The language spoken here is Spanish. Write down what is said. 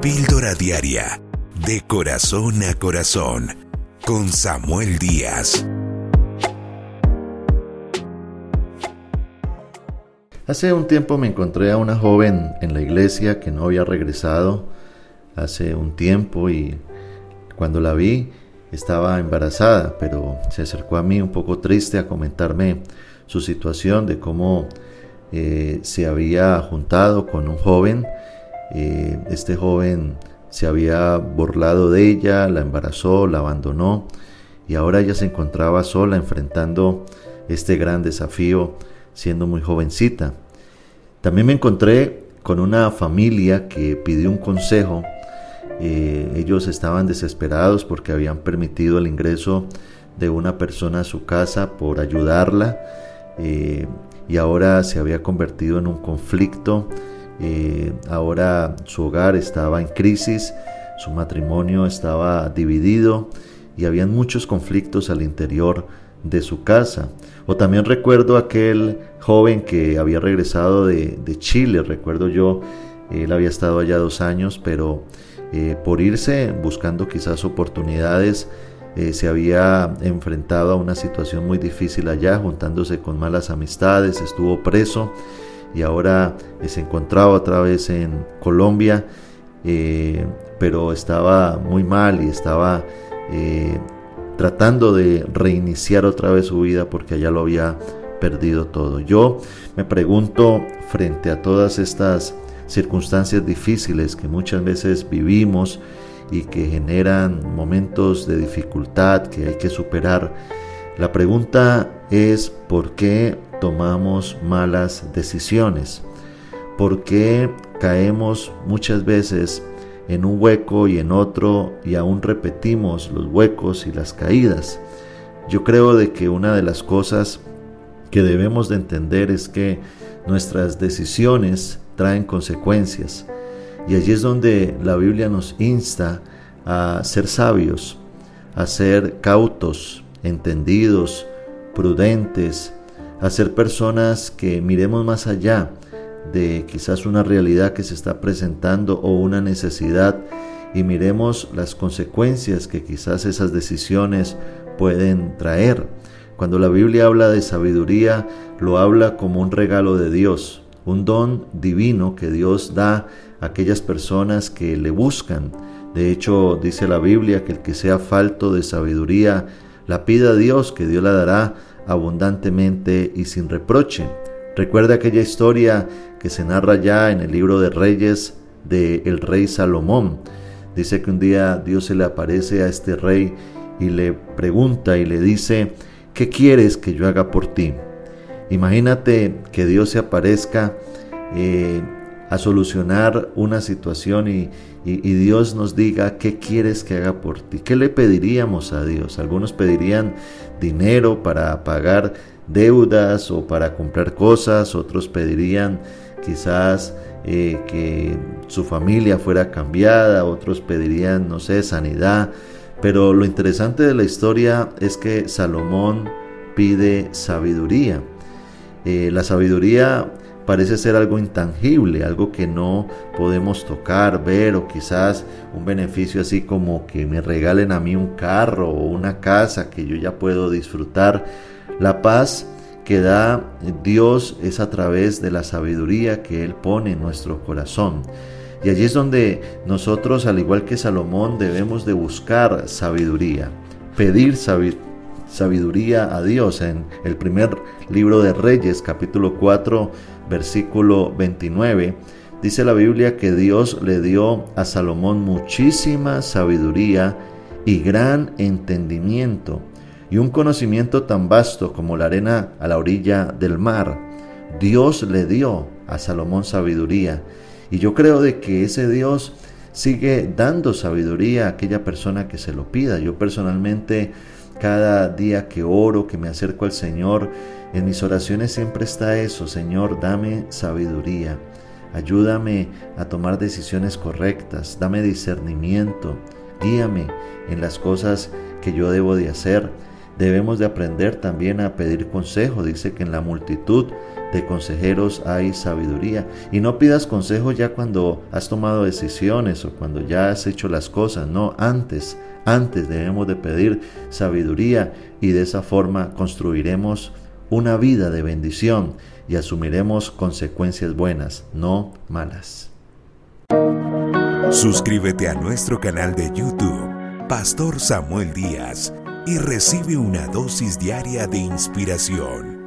Píldora Diaria, de corazón a corazón, con Samuel Díaz. Hace un tiempo me encontré a una joven en la iglesia que no había regresado hace un tiempo y cuando la vi estaba embarazada, pero se acercó a mí un poco triste a comentarme su situación de cómo eh, se había juntado con un joven. Eh, este joven se había burlado de ella, la embarazó, la abandonó y ahora ella se encontraba sola enfrentando este gran desafío siendo muy jovencita. También me encontré con una familia que pidió un consejo eh, ellos estaban desesperados porque habían permitido el ingreso de una persona a su casa por ayudarla eh, y ahora se había convertido en un conflicto. Eh, ahora su hogar estaba en crisis, su matrimonio estaba dividido y habían muchos conflictos al interior de su casa. O también recuerdo aquel joven que había regresado de, Chile, recuerdo yo, él había estado allá dos años, pero eh, por irse buscando quizás oportunidades. Eh, se había enfrentado a una situación muy difícil allá, juntándose con malas amistades, estuvo preso y ahora eh, se encontraba otra vez en Colombia, pero estaba muy mal y estaba tratando de reiniciar otra vez su vida porque allá lo había perdido todo. Yo me pregunto frente a todas estas circunstancias difíciles que muchas veces vivimos y que generan momentos de dificultad que hay que superar. La pregunta es ¿por qué tomamos malas decisiones? ¿Por qué caemos muchas veces en un hueco y en otro y aún repetimos los huecos y las caídas? Yo creo de que una de las cosas que debemos de entender es que nuestras decisiones traen consecuencias. Y allí es donde la Biblia nos insta a ser sabios, a ser cautos, entendidos, prudentes, a ser personas que miremos más allá de quizás una realidad que se está presentando o una necesidad y miremos las consecuencias que quizás esas decisiones pueden traer. Cuando la Biblia habla de sabiduría, lo habla como un regalo de Dios, un don divino que Dios da a aquellas personas que le buscan. De hecho, dice la Biblia que el que sea falto de sabiduría, la pida a Dios, que Dios la dará abundantemente y sin reproche. Recuerda aquella historia que se narra ya en el libro de Reyes del el rey Salomón. Dice que un día Dios se le aparece a este rey y le pregunta y le dice, ¿qué quieres que yo haga por ti? Imagínate que Dios se aparezca eh, a solucionar una situación y, Dios nos diga qué quieres que haga por ti. ¿Qué le pediríamos a Dios? Algunos pedirían dinero para pagar deudas o para comprar cosas, otros pedirían quizás eh, que su familia fuera cambiada, otros pedirían, no sé, sanidad. Pero lo interesante de la historia es que Salomón pide sabiduría. Eh, la sabiduría parece ser algo intangible, algo que no podemos tocar, ver o quizás un beneficio así como que me regalen a mí un carro o una casa que yo ya puedo disfrutar. La paz que da Dios es a través de la sabiduría que Él pone en nuestro corazón. Y allí es donde nosotros, al igual que Salomón, debemos de buscar sabiduría, pedir sabiduría sabiduría a Dios. En el primer libro de Reyes, capítulo 4, versículo 29, dice la Biblia que Dios le dio a Salomón muchísima sabiduría y gran entendimiento y un conocimiento tan vasto como la arena a la orilla del mar. Dios le dio a Salomón sabiduría y yo creo de que ese Dios sigue dando sabiduría a aquella persona que se lo pida. Yo personalmente cada día que oro, que me acerco al Señor, en mis oraciones siempre está eso, Señor, dame sabiduría, ayúdame a tomar decisiones correctas, dame discernimiento, guíame en las cosas que yo debo de hacer. Debemos de aprender también a pedir consejo. Dice que en la multitud de consejeros hay sabiduría. Y no pidas consejo ya cuando has tomado decisiones o cuando ya has hecho las cosas. No, antes, antes debemos de pedir sabiduría y de esa forma construiremos una vida de bendición y asumiremos consecuencias buenas, no malas. Suscríbete a nuestro canal de YouTube, Pastor Samuel Díaz y recibe una dosis diaria de inspiración.